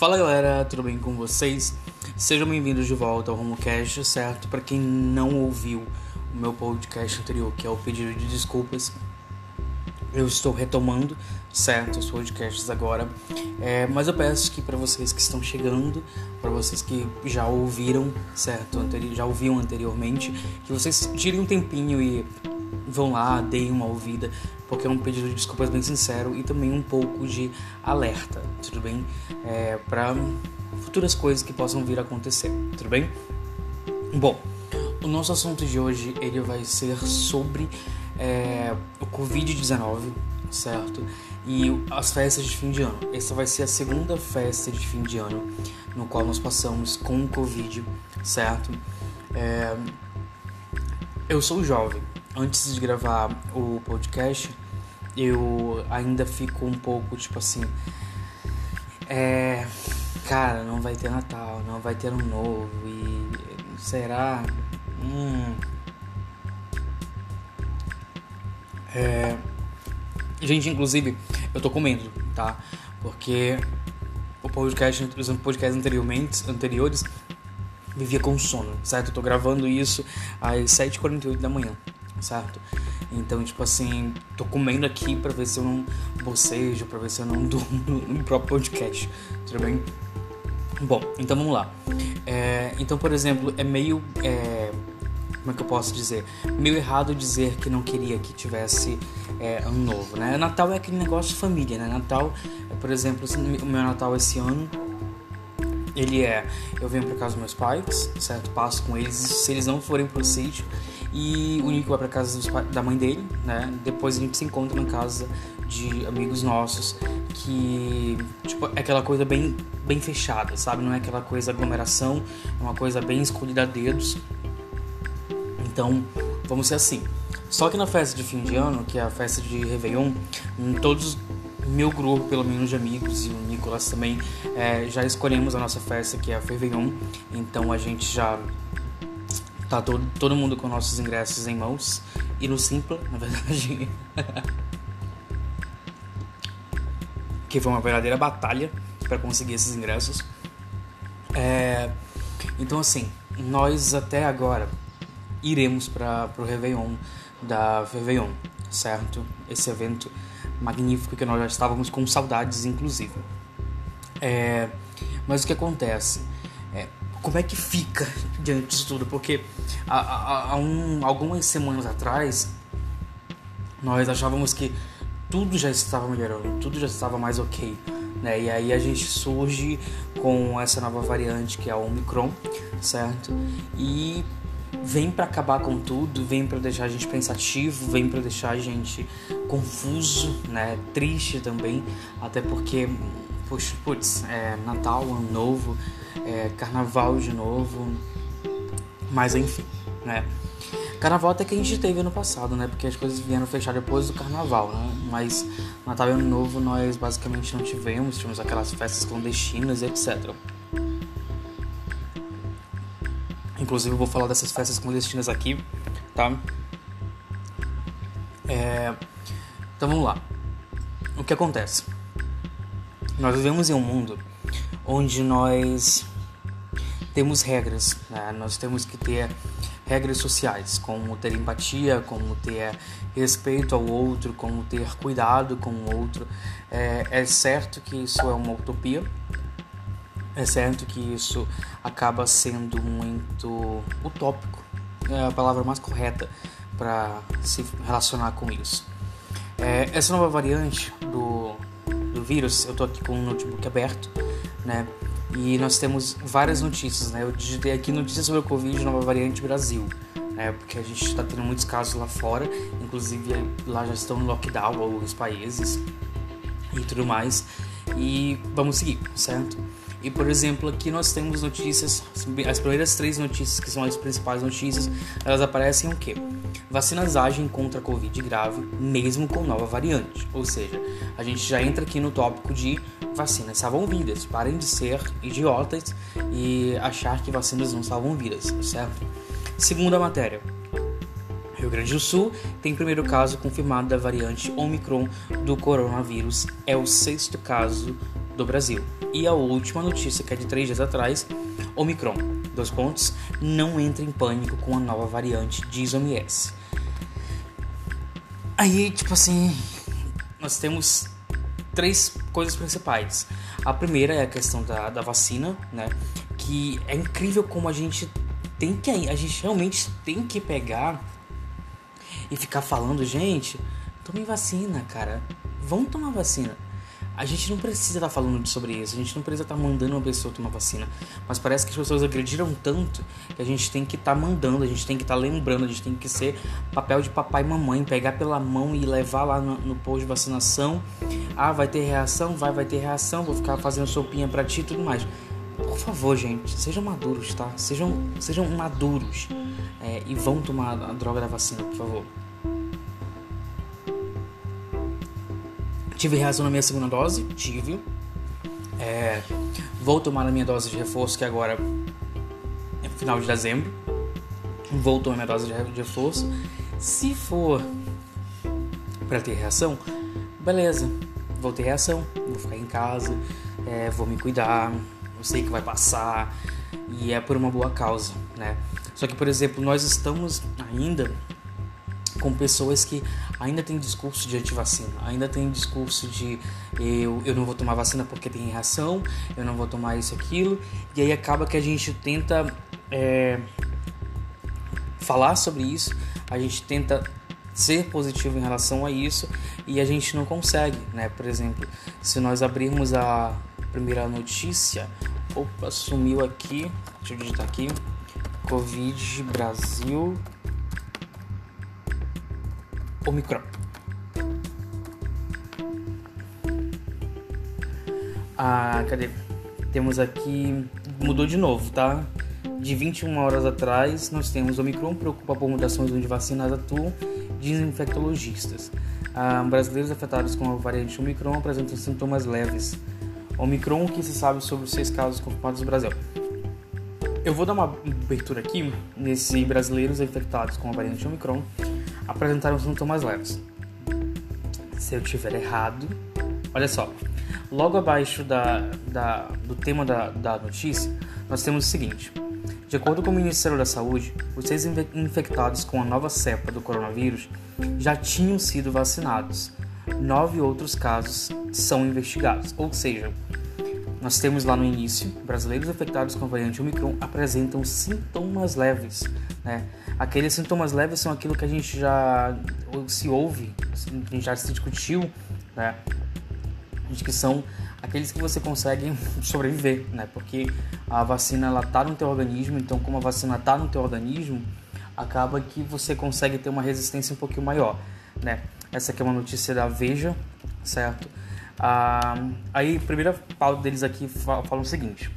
Fala galera, tudo bem com vocês? Sejam bem-vindos de volta ao RomoCast, certo? Para quem não ouviu o meu podcast anterior, que é o pedido de desculpas, eu estou retomando, certo, os podcasts agora. É, mas eu peço que para vocês que estão chegando, para vocês que já ouviram, certo, já ouviam anteriormente, que vocês tirem um tempinho e vão lá, deem uma ouvida, porque é um pedido de desculpas bem sincero e também um pouco de alerta, tudo bem? É, para futuras coisas que possam vir a acontecer, tudo bem? Bom, o nosso assunto de hoje ele vai ser sobre é, o Covid-19, certo? E as festas de fim de ano. Essa vai ser a segunda festa de fim de ano no qual nós passamos com o Covid, certo? É, eu sou jovem, antes de gravar o podcast, eu ainda fico um pouco tipo assim. É. Cara, não vai ter Natal, não vai ter Ano Novo e. Será? Hum. É. Gente, inclusive, eu tô comendo, tá? Porque o podcast, os podcasts anteriormente, anteriores vivia com sono, certo? Eu tô gravando isso às 7h48 da manhã certo? Então, tipo assim, tô comendo aqui pra ver se eu não bocejo, pra ver se eu não durmo no próprio podcast, tudo bem? Bom, então vamos lá. É, então, por exemplo, é meio. É, como é que eu posso dizer? Meio errado dizer que não queria que tivesse é, ano novo, né? Natal é aquele negócio de família, né? Natal, por exemplo, o meu Natal esse ano ele é eu venho para casa dos meus pais certo passo com eles se eles não forem pro sítio e o Nico vai para casa da mãe dele, né? Depois a gente se encontra na casa de amigos nossos que tipo é aquela coisa bem bem fechada, sabe? Não é aquela coisa aglomeração, é uma coisa bem escolhida a dedos. Então, vamos ser assim. Só que na festa de fim de ano, que é a festa de Réveillon, todos meu grupo, pelo menos de amigos, e o Nicolas também, é, já escolhemos a nossa festa, que é a Réveillon. Então a gente já Tá todo, todo mundo com nossos ingressos em mãos. E no Simpla, na verdade. que foi uma verdadeira batalha para conseguir esses ingressos. É, então, assim, nós até agora iremos para o Réveillon da Réveillon, certo? Esse evento magnífico que nós já estávamos com saudades, inclusive. É, mas o que acontece? Como é que fica diante disso tudo? Porque há, há, há um, algumas semanas atrás nós achávamos que tudo já estava melhorando, tudo já estava mais ok. Né? E aí a gente surge com essa nova variante que é a Omicron, certo? E vem para acabar com tudo, vem para deixar a gente pensativo, vem para deixar a gente confuso, né? Triste também, até porque, puxa, putz, é Natal, Ano Novo, é, carnaval de novo, mas enfim, né? Carnaval até que a gente teve ano passado, né? Porque as coisas vieram fechar depois do carnaval, né? Mas Natal e Ano Novo nós basicamente não tivemos, tivemos aquelas festas clandestinas e etc. Inclusive eu vou falar dessas festas clandestinas aqui, tá? É... Então vamos lá. O que acontece? Nós vivemos em um mundo onde nós temos regras, né? nós temos que ter regras sociais, como ter empatia, como ter respeito ao outro, como ter cuidado com o outro. É, é certo que isso é uma utopia, é certo que isso acaba sendo muito utópico, é a palavra mais correta para se relacionar com isso. É, essa nova variante do, do vírus, eu estou aqui com o notebook aberto, né? E nós temos várias notícias, né? Eu digitei aqui notícias sobre o Covid nova variante Brasil, né? Porque a gente está tendo muitos casos lá fora, inclusive lá já estão no lockdown alguns países e tudo mais. E vamos seguir, certo? E por exemplo, aqui nós temos notícias, as primeiras três notícias que são as principais notícias, elas aparecem o quê? Vacinas agem contra a Covid grave, mesmo com nova variante. Ou seja, a gente já entra aqui no tópico de vacinas salvam vidas. Parem de ser idiotas e achar que vacinas não salvam vidas, certo? Segunda matéria. Rio Grande do Sul tem primeiro caso confirmado da variante Omicron do coronavírus. É o sexto caso do Brasil. E a última notícia, que é de três dias atrás, Omicron, dois pontos, não entra em pânico com a nova variante, diz OMS. Aí, tipo assim, nós temos três coisas principais. A primeira é a questão da, da vacina, né? Que é incrível como a gente tem que. A gente realmente tem que pegar e ficar falando, gente, tomem vacina, cara. Vão tomar vacina. A gente não precisa estar tá falando sobre isso, a gente não precisa estar tá mandando uma pessoa tomar vacina. Mas parece que as pessoas agrediram tanto que a gente tem que estar tá mandando, a gente tem que estar tá lembrando, a gente tem que ser papel de papai e mamãe, pegar pela mão e levar lá no, no posto de vacinação. Ah, vai ter reação? Vai, vai ter reação, vou ficar fazendo sopinha pra ti e tudo mais. Por favor, gente, sejam maduros, tá? Sejam, sejam maduros é, e vão tomar a droga da vacina, por favor. Tive reação na minha segunda dose? Tive. É, vou tomar a minha dose de reforço, que agora é final de dezembro. Vou tomar minha dose de reforço. Se for para ter reação, beleza, vou ter reação, vou ficar em casa, é, vou me cuidar, eu sei que vai passar e é por uma boa causa, né? Só que, por exemplo, nós estamos ainda com pessoas que ainda tem discurso de antivacina, ainda tem discurso de eu, eu não vou tomar vacina porque tem reação, eu não vou tomar isso aquilo, e aí acaba que a gente tenta é, falar sobre isso, a gente tenta ser positivo em relação a isso e a gente não consegue, né? Por exemplo, se nós abrirmos a primeira notícia, opa, sumiu aqui, deixa eu digitar aqui, Covid Brasil Omicron. Ah, cadê? Temos aqui. Mudou de novo, tá? De 21 horas atrás, nós temos Omicron preocupa por mutações onde vacinas atuam, dizem infectologistas. Ah, brasileiros afetados com a variante Omicron apresentam sintomas leves. Omicron, que se sabe sobre os seis casos confirmados no Brasil? Eu vou dar uma abertura aqui nesses brasileiros infectados com a variante Omicron apresentaram sintomas leves. Se eu tiver errado, olha só, logo abaixo da, da, do tema da, da notícia, nós temos o seguinte: de acordo com o Ministério da Saúde, os seis infectados com a nova cepa do coronavírus já tinham sido vacinados. Nove outros casos são investigados, ou seja, nós temos lá no início, brasileiros infectados com a variante Omicron apresentam sintomas leves, né? Aqueles sintomas leves são aquilo que a gente já se ouve, que a gente já se discutiu, né? Que são aqueles que você consegue sobreviver, né? Porque a vacina ela tá no teu organismo, então como a vacina tá no teu organismo, acaba que você consegue ter uma resistência um pouquinho maior, né? Essa aqui é uma notícia da Veja, certo? Ah, aí, primeira pauta deles aqui fala, fala o seguinte: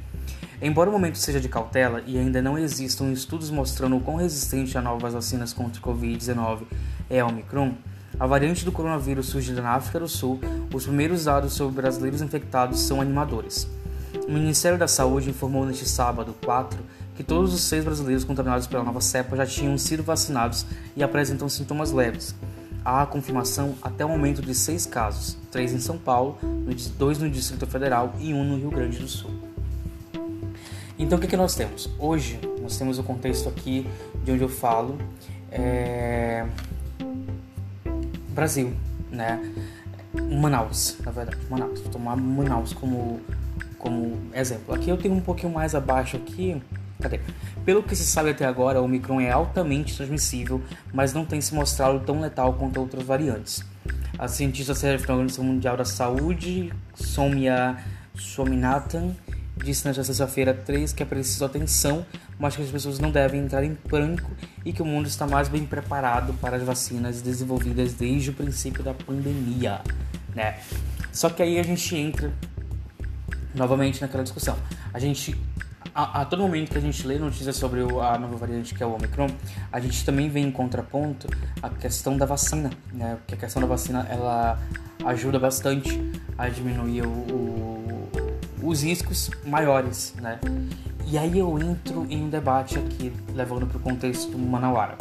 Embora o momento seja de cautela e ainda não existam estudos mostrando o quão resistente a novas vacinas contra o Covid-19 é a Omicron, a variante do coronavírus surgida na África do Sul, os primeiros dados sobre brasileiros infectados são animadores. O Ministério da Saúde informou neste sábado 4 que todos os seis brasileiros contaminados pela nova cepa já tinham sido vacinados e apresentam sintomas leves. Há a confirmação até o momento de seis casos, três em São Paulo, dois no Distrito Federal e um no Rio Grande do Sul. Então o que, que nós temos? Hoje nós temos o contexto aqui de onde eu falo é... Brasil, né? Manaus, na verdade, Manaus. Vou tomar Manaus como, como exemplo. Aqui eu tenho um pouquinho mais abaixo aqui. Cadê? Pelo que se sabe até agora, o Omicron é altamente transmissível, mas não tem se mostrado tão letal quanto outras variantes. A cientista serve da Organização Mundial da Saúde, Somia Swaminathan, disse nesta sexta-feira 3 que é preciso atenção, mas que as pessoas não devem entrar em pânico e que o mundo está mais bem preparado para as vacinas desenvolvidas desde o princípio da pandemia, né? Só que aí a gente entra novamente naquela discussão. A gente a, a todo momento que a gente lê notícias sobre a nova variante que é o Omicron, a gente também vem em contraponto a questão da vacina, né? Porque a questão da vacina ela ajuda bastante a diminuir o, o os riscos maiores, né? E aí eu entro em um debate aqui, levando para o contexto manauara.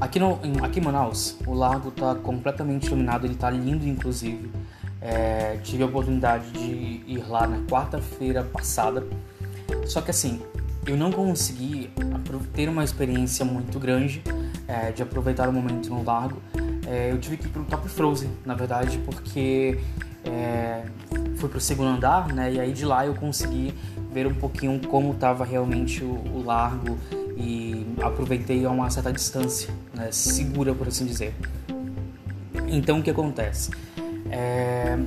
Aqui, no, aqui em Manaus, o lago está completamente iluminado, ele está lindo, inclusive. É, tive a oportunidade de ir lá na quarta-feira passada. Só que assim, eu não consegui ter uma experiência muito grande é, de aproveitar o momento no largo. É, eu tive que ir pro Top Frozen, na verdade, porque é, fui pro segundo andar, né? E aí de lá eu consegui ver um pouquinho como estava realmente o, o, largo e aproveitei a uma certa distância, né? segura por assim dizer. Então o que acontece? É,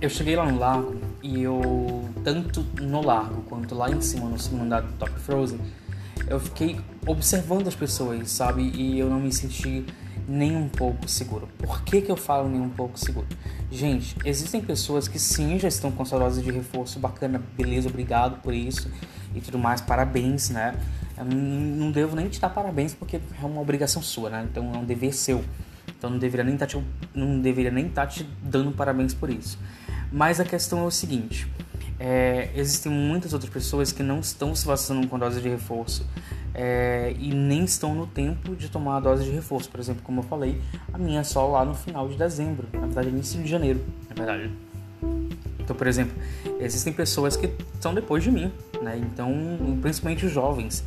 eu cheguei lá no largo e eu, tanto no largo quanto lá em cima, no segundo andar do Top Frozen, eu fiquei observando as pessoas, sabe? E eu não me senti nem um pouco seguro. Por que, que eu falo nem um pouco seguro? Gente, existem pessoas que sim já estão com sua dose de reforço bacana, beleza, obrigado por isso e tudo mais, parabéns, né? Eu não devo nem te dar parabéns porque é uma obrigação sua, né? Então é um dever seu. Então não deveria nem estar tá te, não deveria nem estar tá te dando parabéns por isso. Mas a questão é o seguinte: é, existem muitas outras pessoas que não estão se vacinando com dose de reforço é, e nem estão no tempo de tomar a dose de reforço. Por exemplo, como eu falei, a minha é só lá no final de dezembro, na verdade, início de janeiro, na verdade. Então, por exemplo, existem pessoas que estão depois de mim, né? Então, principalmente os jovens.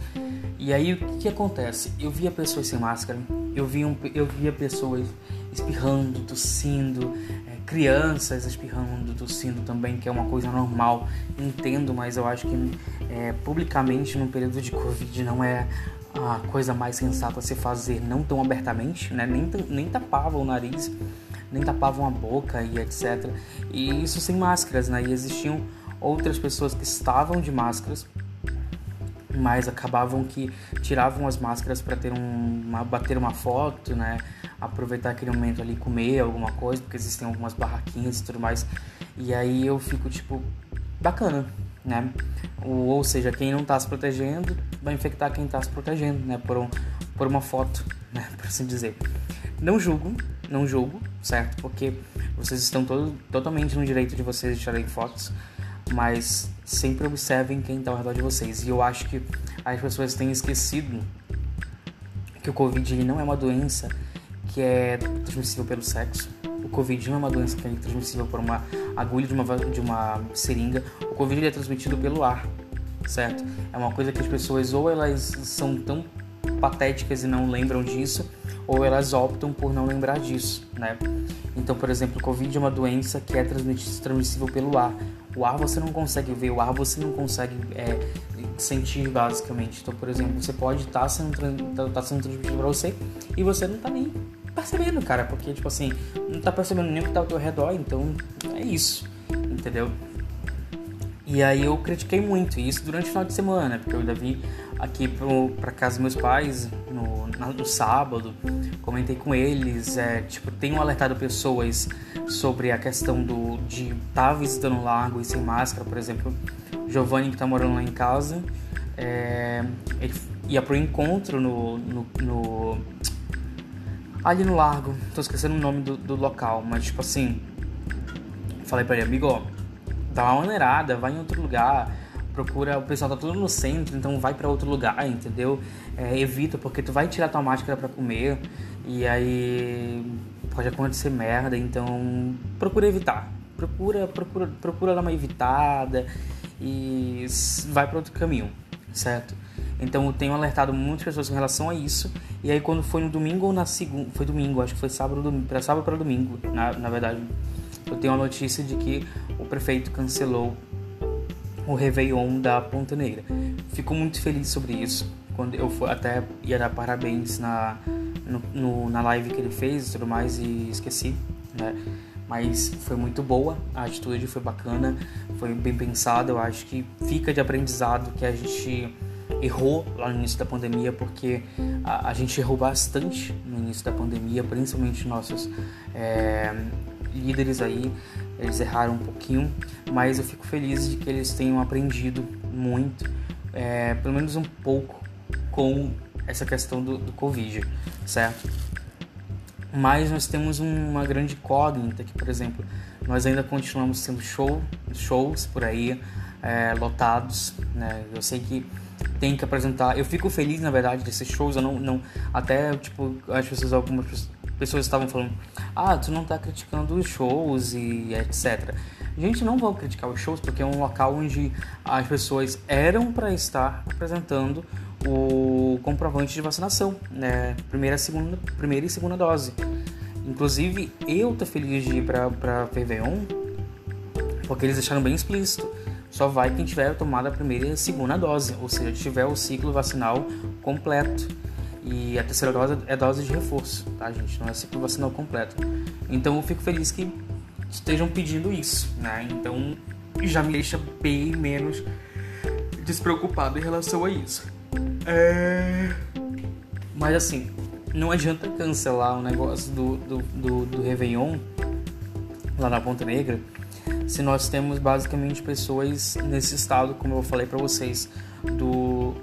E aí, o que acontece? Eu via pessoas sem máscara, eu via, eu via pessoas espirrando, tossindo, é, crianças espirrando, tossindo também, que é uma coisa normal, entendo, mas eu acho que é, publicamente no período de Covid não é a coisa mais sensata a se fazer, não tão abertamente, né? nem, nem tapavam o nariz, nem tapavam a boca e etc. E isso sem máscaras, né? E existiam outras pessoas que estavam de máscaras, mas acabavam que tiravam as máscaras para ter um, uma, bater uma foto, né? Aproveitar aquele momento ali comer alguma coisa, porque existem algumas barraquinhas e tudo mais. E aí eu fico tipo, bacana, né? Ou, seja, quem não tá se protegendo vai infectar quem tá se protegendo, né? Por, um, por uma foto, né? Por assim dizer. Não julgo, não julgo, certo? Porque vocês estão todo, totalmente no direito de vocês tirarem fotos, mas sempre observem quem está ao redor de vocês. E eu acho que as pessoas têm esquecido que o Covid ele não é uma doença que é transmissível pelo sexo. O Covid é uma doença que é transmissível por uma agulha de uma, de uma seringa. O Covid é transmitido pelo ar, certo? É uma coisa que as pessoas ou elas são tão patéticas e não lembram disso, ou elas optam por não lembrar disso, né? Então, por exemplo, o Covid é uma doença que é transmissível pelo ar. O ar você não consegue ver, o ar você não consegue é, sentir basicamente. Então, por exemplo, você pode estar tá sendo, tá, tá sendo transmitido para você e você não está nem percebendo, cara, porque, tipo assim, não tá percebendo nem o que tá ao teu redor, então é isso, entendeu? E aí eu critiquei muito isso durante o final de semana, porque eu ainda vim aqui pro, pra casa dos meus pais no, no sábado, comentei com eles, é, tipo, tenho alertado pessoas sobre a questão do, de estar tá visitando o lago e sem máscara, por exemplo, Giovanni que tá morando lá em casa, é, ele ia pro encontro no, no, no ali no largo, tô esquecendo o nome do, do local, mas tipo assim, falei pra ele, amigo, ó, dá uma maneirada, vai em outro lugar, procura, o pessoal tá tudo no centro, então vai para outro lugar, entendeu? É, evita, porque tu vai tirar tua máscara para comer e aí pode acontecer merda, então procura evitar. Procura, procura, procura dar uma evitada e vai para outro caminho, certo? Então eu tenho alertado muitas pessoas com relação a isso. E aí quando foi no domingo ou na segunda, foi domingo, acho que foi sábado, para sábado para domingo, na, na verdade. Eu tenho a notícia de que o prefeito cancelou o Réveillon da Ponta Negra. Fico muito feliz sobre isso. Quando eu for, até ia dar parabéns na, no, no, na live que ele fez e tudo mais e esqueci, né? Mas foi muito boa, a atitude foi bacana, foi bem pensada. Eu acho que fica de aprendizado que a gente errou lá no início da pandemia, porque a, a gente errou bastante no início da pandemia, principalmente nossos é, líderes aí, eles erraram um pouquinho, mas eu fico feliz de que eles tenham aprendido muito, é, pelo menos um pouco, com essa questão do, do Covid, certo? Mas nós temos uma grande incógnita que, por exemplo, nós ainda continuamos tendo show, shows por aí, é, lotados, né? Eu sei que tem que apresentar. Eu fico feliz, na verdade, desses shows. Eu não, não até tipo as pessoas algumas pessoas estavam falando, ah, tu não tá criticando os shows e etc. Gente, não vou criticar os shows porque é um local onde as pessoas eram para estar apresentando o comprovante de vacinação, né? Primeira, segunda, primeira e segunda dose. Inclusive, eu tô feliz de ir pra, pra Réveillon porque eles deixaram bem explícito. Só vai quem tiver tomado a primeira e a segunda dose, ou seja, tiver o ciclo vacinal completo. E a terceira dose é dose de reforço, tá, gente? Não é ciclo vacinal completo. Então eu fico feliz que estejam pedindo isso, né? Então já me deixa bem menos despreocupado em relação a isso. É... Mas assim, não adianta cancelar o negócio do, do, do, do Réveillon lá na Ponta Negra se nós temos basicamente pessoas nesse estado, como eu falei para vocês, do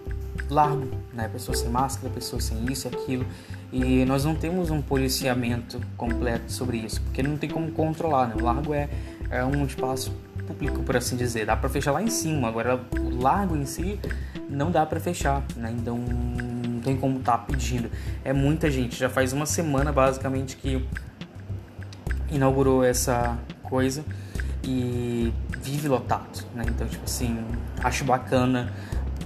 largo, né? Pessoas sem máscara, pessoas sem isso aquilo. E nós não temos um policiamento completo sobre isso, porque não tem como controlar, né? O largo é, é um espaço público, por assim dizer. Dá para fechar lá em cima, agora o largo em si não dá para fechar, né? Então não tem como estar tá pedindo. É muita gente, já faz uma semana basicamente que inaugurou essa coisa e vive lotado, né? Então, tipo assim, acho bacana,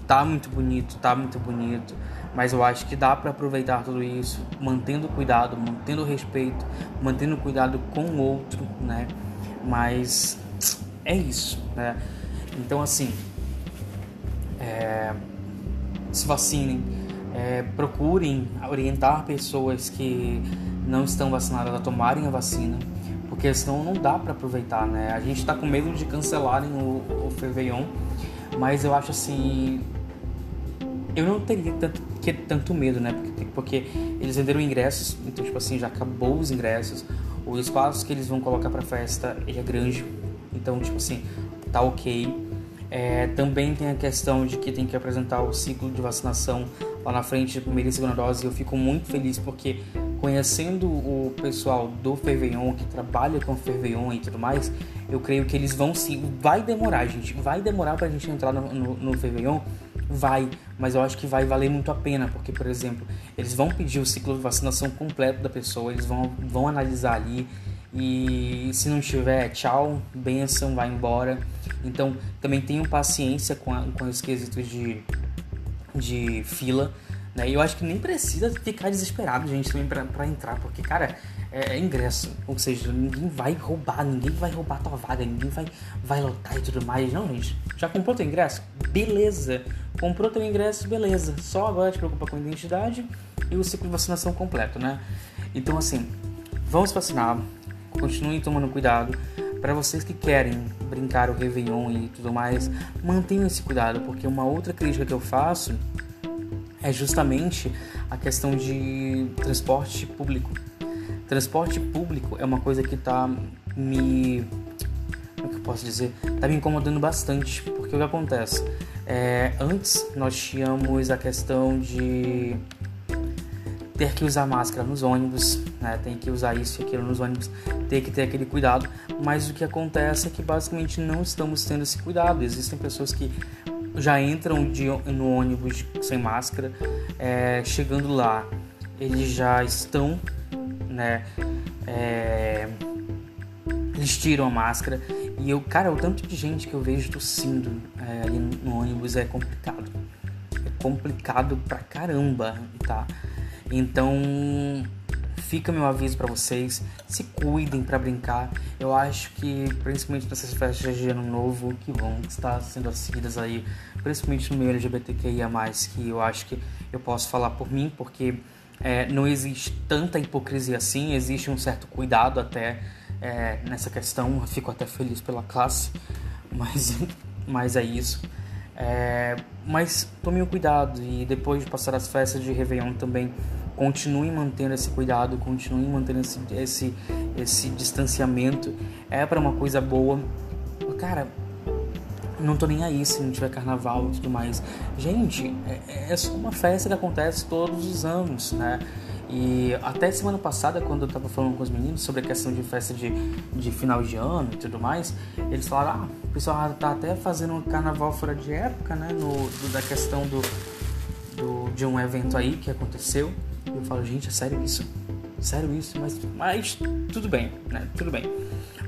tá muito bonito, tá muito bonito, mas eu acho que dá para aproveitar tudo isso, mantendo cuidado, mantendo respeito, mantendo cuidado com o outro, né? Mas é isso, né? Então, assim, é, se vacinem, é, procurem orientar pessoas que não estão vacinadas a tomarem a vacina porque senão não dá para aproveitar, né? A gente está com medo de cancelarem o, o Réveillon, mas eu acho assim. Eu não teria tanto, que, tanto medo, né? Porque, porque eles venderam ingressos, então, tipo assim, já acabou os ingressos. O espaço que eles vão colocar para festa ele é grande, então, tipo assim, tá ok. É, também tem a questão de que tem que apresentar o ciclo de vacinação lá na frente primeira e segunda dose. Eu fico muito feliz porque conhecendo o pessoal do Ferveion que trabalha com Ferveion e tudo mais, eu creio que eles vão sim. Vai demorar, gente. Vai demorar pra gente entrar no, no, no Ferveion? Vai, mas eu acho que vai valer muito a pena, porque, por exemplo, eles vão pedir o ciclo de vacinação completo da pessoa, eles vão, vão analisar ali. E se não tiver, tchau, benção, vai embora. Então, também tenham paciência com, a, com os quesitos de, de fila né? E eu acho que nem precisa ficar desesperado, gente, também pra entrar, porque, cara, é, é, ingresso. Ou seja, ninguém vai roubar, ninguém vai roubar tua vaga, ninguém vai, vai lotar e tudo mais. Não, gente. Já comprou teu ingresso? Beleza. Comprou teu ingresso, beleza. Só agora te preocupa com a identidade e o ciclo de vacinação completo, né? Então, assim, vamos vacinar. Continuem tomando cuidado. Para vocês que querem brincar o Réveillon e tudo mais, mantenham esse cuidado, porque uma outra crítica que eu faço é justamente a questão de transporte público. Transporte público é uma coisa que está me. Como é que eu posso dizer? Está me incomodando bastante, porque o que acontece? É, antes nós tínhamos a questão de ter que usar máscara nos ônibus, né? tem que usar isso e aquilo nos ônibus, ter que ter aquele cuidado, mas o que acontece é que basicamente não estamos tendo esse cuidado. Existem pessoas que já entram de, no ônibus sem máscara, é, chegando lá, eles já estão, né? É, eles tiram a máscara e eu, cara, o tanto de gente que eu vejo tossindo é, ali no ônibus é complicado. É complicado pra caramba, tá? Então, fica meu aviso para vocês, se cuidem para brincar. Eu acho que principalmente nessas festas de ano novo que vão estar sendo seguidas aí, principalmente no meio LGBTQIA+, que eu acho que eu posso falar por mim, porque é, não existe tanta hipocrisia assim, existe um certo cuidado até é, nessa questão. Eu fico até feliz pela classe, mas, mas é isso. É, mas tomem cuidado e depois de passar as festas de Réveillon também continue mantendo esse cuidado, continue mantendo esse, esse, esse distanciamento. É para uma coisa boa. Cara, não tô nem aí se não tiver carnaval e tudo mais. Gente, é, é só uma festa que acontece todos os anos, né? E até semana passada, quando eu tava falando com os meninos sobre a questão de festa de, de final de ano e tudo mais, eles falaram, ah, o pessoal tá até fazendo um carnaval fora de época, né? No, do, da questão do, do, de um evento aí que aconteceu. Eu falo, gente, é sério isso? sério isso? Mas, mas tudo bem, né? Tudo bem.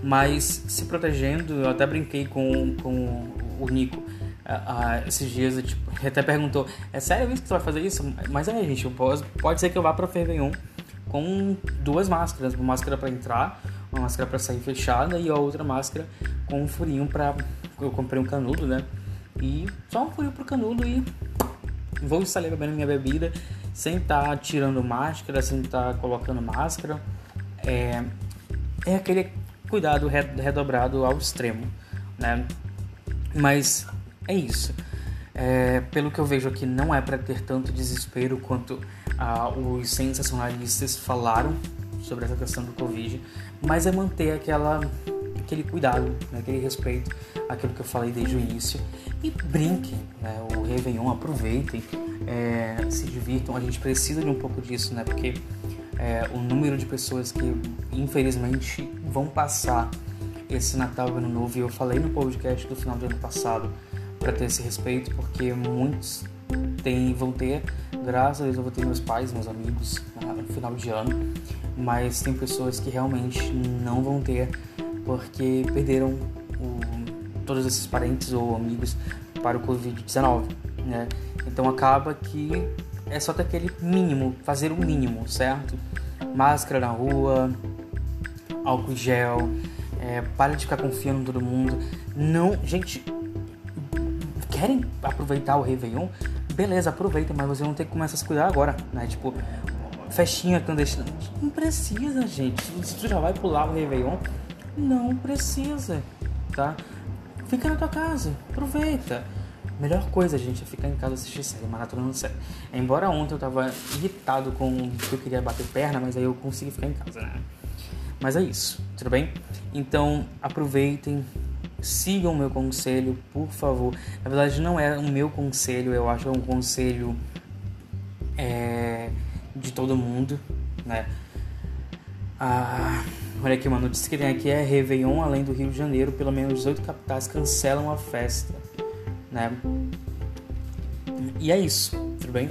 Mas se protegendo, eu até brinquei com, com o Nico uh, esses dias, tipo, ele até perguntou, é sério isso que você vai fazer isso? Mas é, gente, posso, pode ser que eu vá pra Ferveion com duas máscaras, uma máscara para entrar, uma máscara para sair fechada e a outra máscara com um furinho para eu comprei um canudo, né? E só um furinho pro canudo e vou estar bebendo minha bebida sem estar tá tirando máscara, sem estar tá colocando máscara. É, é aquele cuidado redobrado ao extremo, né? Mas é isso. É, pelo que eu vejo aqui, não é para ter tanto desespero quanto ah, os sensacionalistas falaram sobre essa questão do Covid, mas é manter aquela, aquele cuidado, né, aquele respeito, aquilo que eu falei desde o início. E brinquem, né, o Réveillon, aproveitem, é, se divirtam. A gente precisa de um pouco disso, né, porque é, o número de pessoas que infelizmente vão passar esse Natal e Ano Novo, e eu falei no podcast do final do ano passado, para ter esse respeito, porque muitos têm, vão ter, graças a Deus eu vou ter meus pais, meus amigos né, no final de ano, mas tem pessoas que realmente não vão ter porque perderam o, todos esses parentes ou amigos para o Covid-19, né? Então acaba que é só ter aquele mínimo, fazer o mínimo, certo? Máscara na rua, álcool gel, é, para de ficar confiando em todo mundo. Não, gente, querem aproveitar o Réveillon, beleza, aproveita, mas você não tem que começar a se cuidar agora, né? Tipo, festinha clandestina. Não precisa, gente. Se tu já vai pular o Réveillon, não precisa, tá? Fica na tua casa, aproveita. Melhor coisa, gente, é ficar em casa assistir série, maratonando série. Embora ontem eu tava irritado com que eu queria bater perna, mas aí eu consegui ficar em casa, né? Mas é isso, tudo bem? Então aproveitem, sigam o meu conselho, por favor. Na verdade, não é o meu conselho, eu acho que é um conselho é, de todo mundo, né? Ah, olha aqui, uma notícia que tem aqui é Réveillon, além do Rio de Janeiro, pelo menos 18 capitais cancelam a festa, né? E é isso, tudo bem?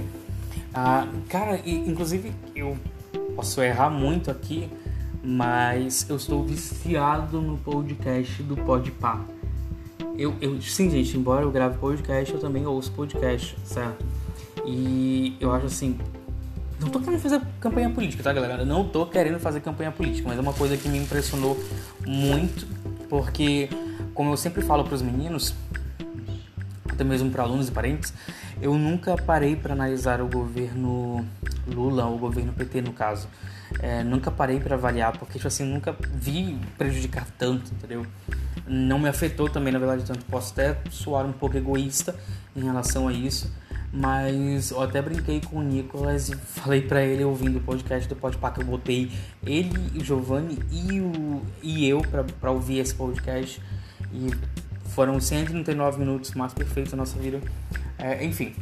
Ah, cara, inclusive eu posso errar muito aqui, mas eu estou viciado no podcast do Podpah. Eu, eu, sim, gente, embora eu grave podcast, eu também ouço podcast, certo? E eu acho assim, não tô querendo fazer campanha política, tá, galera? Eu não tô querendo fazer campanha política, mas é uma coisa que me impressionou muito, porque, como eu sempre falo para os meninos, até mesmo para alunos e parentes, eu nunca parei para analisar o governo Lula, o governo PT no caso. É, nunca parei para avaliar, porque tipo assim, nunca vi prejudicar tanto, entendeu? Não me afetou também, na verdade, tanto. Posso até soar um pouco egoísta em relação a isso, mas eu até brinquei com o Nicolas e falei para ele ouvindo o podcast do Podpah que eu botei ele, o Giovanni e, o, e eu para ouvir esse podcast e foram 139 minutos mais perfeitos da nossa vida. É, enfim,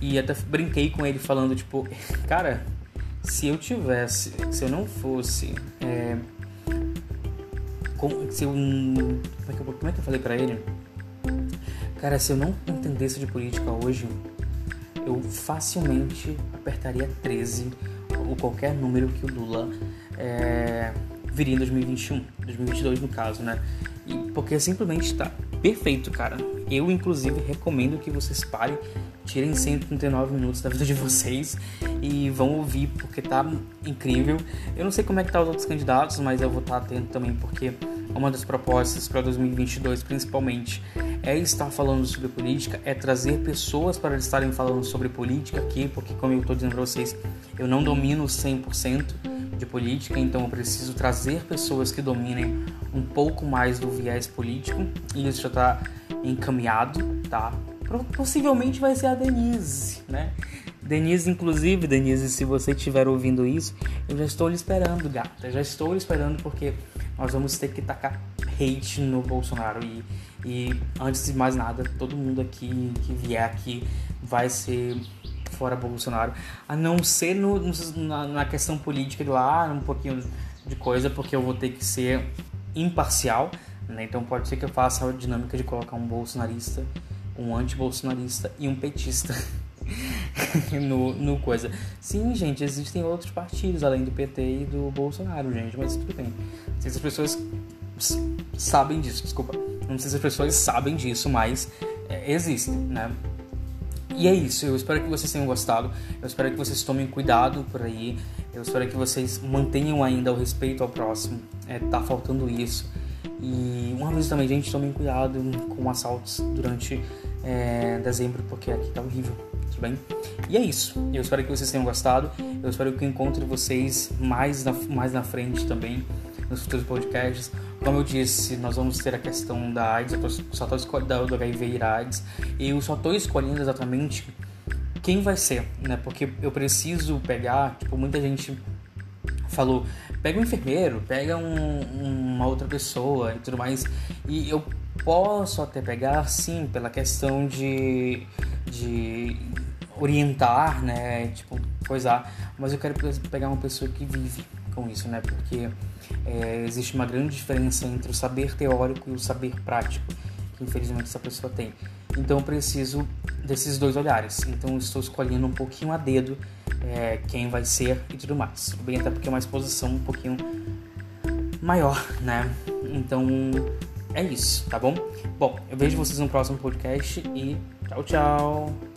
e até brinquei com ele falando, tipo, cara, se eu tivesse, se eu não fosse. É, se eu, como, é que eu, como é que eu falei pra ele? Cara, se eu não entendesse de política hoje, eu facilmente apertaria 13 ou qualquer número que o Lula é, viria em 2021, 2022 no caso, né? E porque simplesmente está perfeito, cara. Eu, inclusive, recomendo que vocês parem, tirem 139 minutos da vida de vocês e vão ouvir, porque tá incrível. Eu não sei como é que tá os outros candidatos, mas eu vou estar tá atento também, porque uma das propostas para 2022, principalmente, é estar falando sobre política, é trazer pessoas para estarem falando sobre política aqui, porque, como eu estou dizendo para vocês, eu não domino 100% de política, então eu preciso trazer pessoas que dominem um pouco mais do viés político, e isso já está encaminhado, tá? Possivelmente vai ser a Denise, né? Denise, inclusive, Denise, se você estiver ouvindo isso, eu já estou lhe esperando, gata. Eu já estou lhe esperando porque nós vamos ter que tacar hate no Bolsonaro. E, e antes de mais nada, todo mundo aqui que vier aqui vai ser fora Bolsonaro. A não ser no, na, na questão política lá, um pouquinho de coisa, porque eu vou ter que ser imparcial. Né? Então pode ser que eu faça a dinâmica de colocar um bolsonarista, um anti-bolsonarista e um petista. no, no coisa. Sim, gente, existem outros partidos além do PT e do Bolsonaro, gente, mas tudo bem. Não sei se as pessoas sabem disso, desculpa. Não sei se as pessoas sabem disso, mas é, existe, né? E é isso, eu espero que vocês tenham gostado. Eu espero que vocês tomem cuidado por aí. Eu espero que vocês mantenham ainda o respeito ao próximo. É, tá faltando isso. E uma vez também, gente, tomem cuidado com assaltos durante é, dezembro, porque aqui tá horrível, tudo bem? E é isso. Eu espero que vocês tenham gostado. Eu espero que eu encontre vocês mais na, mais na frente também, nos futuros podcasts. Como eu disse, nós vamos ter a questão da AIDS, só tô escolhendo do HIV e AIDS, e eu só estou escolhendo exatamente quem vai ser, né? Porque eu preciso pegar, tipo, muita gente falou, pega um enfermeiro, pega um, uma outra pessoa e tudo mais. E eu posso até pegar, sim, pela questão de, de orientar, né? Tipo, coisar, mas eu quero pegar uma pessoa que vive com isso, né? Porque é, existe uma grande diferença entre o saber teórico e o saber prático, que infelizmente essa pessoa tem. Então eu preciso desses dois olhares. Então eu estou escolhendo um pouquinho a dedo é, quem vai ser e tudo mais. Tudo bem, até porque é uma exposição um pouquinho maior, né? Então é isso, tá bom? Bom, eu vejo vocês no próximo podcast e tchau, tchau!